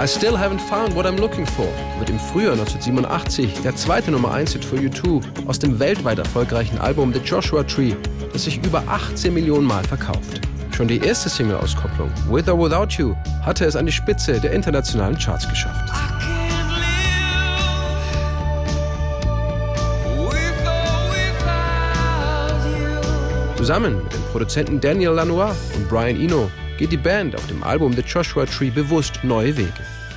I Still Haven't Found What I'm Looking For wird im Frühjahr 1987 der zweite Nummer 1 Hit für U2 aus dem weltweit erfolgreichen Album The Joshua Tree, das sich über 18 Millionen Mal verkauft. Schon die erste Single-Auskopplung, With or Without You, hatte es an die Spitze der internationalen Charts geschafft. Zusammen mit dem Produzenten Daniel Lanois und Brian Eno geht die Band auf dem Album The Joshua Tree bewusst neue Wege.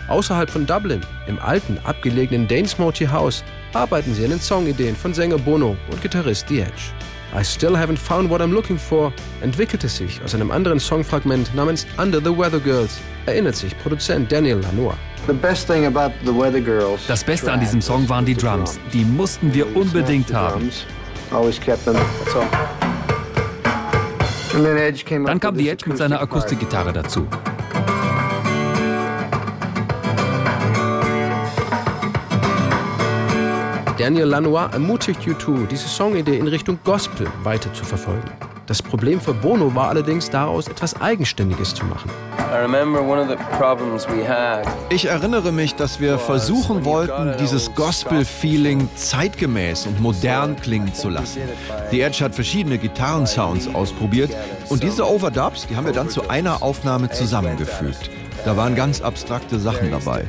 Außerhalb von Dublin, im alten, abgelegenen Danesmoty House, arbeiten sie an den Songideen von Sänger Bono und Gitarrist The Edge. I Still Haven't Found What I'm Looking For entwickelte sich aus einem anderen Songfragment namens Under the Weather Girls, erinnert sich Produzent Daniel Lanois. Das Beste an diesem Song waren die Drums. Die mussten wir unbedingt haben. Dann kam The Edge mit seiner Akustikgitarre dazu. Daniel Lanois ermutigt U2, diese Songidee in Richtung Gospel weiter zu verfolgen. Das Problem für Bono war allerdings daraus etwas Eigenständiges zu machen. Ich erinnere mich, dass wir versuchen wollten, dieses Gospel-Feeling zeitgemäß und modern klingen zu lassen. The Edge hat verschiedene Gitarrensounds ausprobiert und diese Overdubs, die haben wir dann zu einer Aufnahme zusammengefügt. Da waren ganz abstrakte Sachen dabei.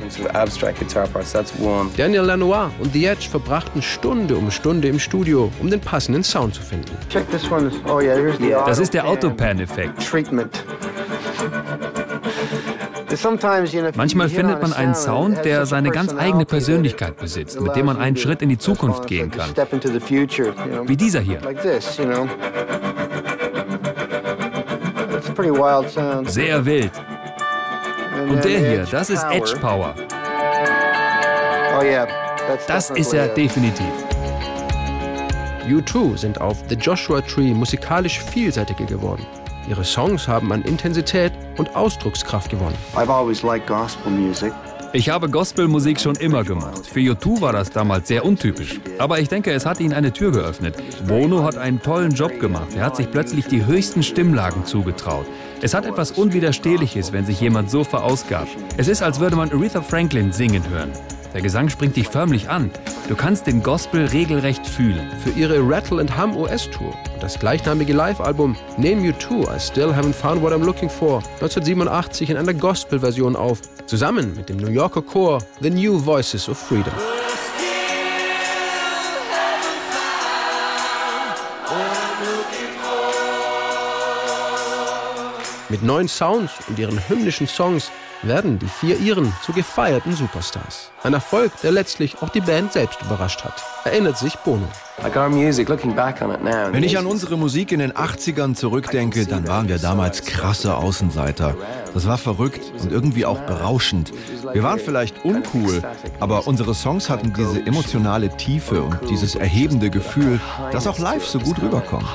Daniel Lanois und The Edge verbrachten Stunde um Stunde im Studio, um den passenden Sound zu finden. Oh, das ist der Autopan-Effekt. Manchmal findet man einen Sound, der seine ganz eigene Persönlichkeit besitzt, mit dem man einen Schritt in die Zukunft gehen kann. Wie dieser hier. Sehr wild. Und der hier, das ist Edge Power. Das ist er definitiv. U2 sind auf The Joshua Tree musikalisch vielseitiger geworden. Ihre Songs haben an Intensität und Ausdruckskraft gewonnen. Ich habe Gospelmusik schon immer gemacht. Für U2 war das damals sehr untypisch. Aber ich denke, es hat ihnen eine Tür geöffnet. Bono hat einen tollen Job gemacht. Er hat sich plötzlich die höchsten Stimmlagen zugetraut. Es hat etwas Unwiderstehliches, wenn sich jemand so verausgabt. Es ist, als würde man Aretha Franklin singen hören. Der Gesang springt dich förmlich an. Du kannst den Gospel regelrecht fühlen. Für ihre Rattle and Hum OS Tour das gleichnamige Live-Album Name You Too, I Still Haven't Found What I'm Looking For 1987 in einer Gospel-Version auf, zusammen mit dem New Yorker Chor The New Voices of Freedom. Mit neuen Sounds und ihren hymnischen Songs werden die vier Iren zu gefeierten Superstars. Ein Erfolg, der letztlich auch die Band selbst überrascht hat, erinnert sich Bono. Wenn ich an unsere Musik in den 80ern zurückdenke, dann waren wir damals krasse Außenseiter. Das war verrückt und irgendwie auch berauschend. Wir waren vielleicht uncool, aber unsere Songs hatten diese emotionale Tiefe und dieses erhebende Gefühl, das auch live so gut rüberkommt.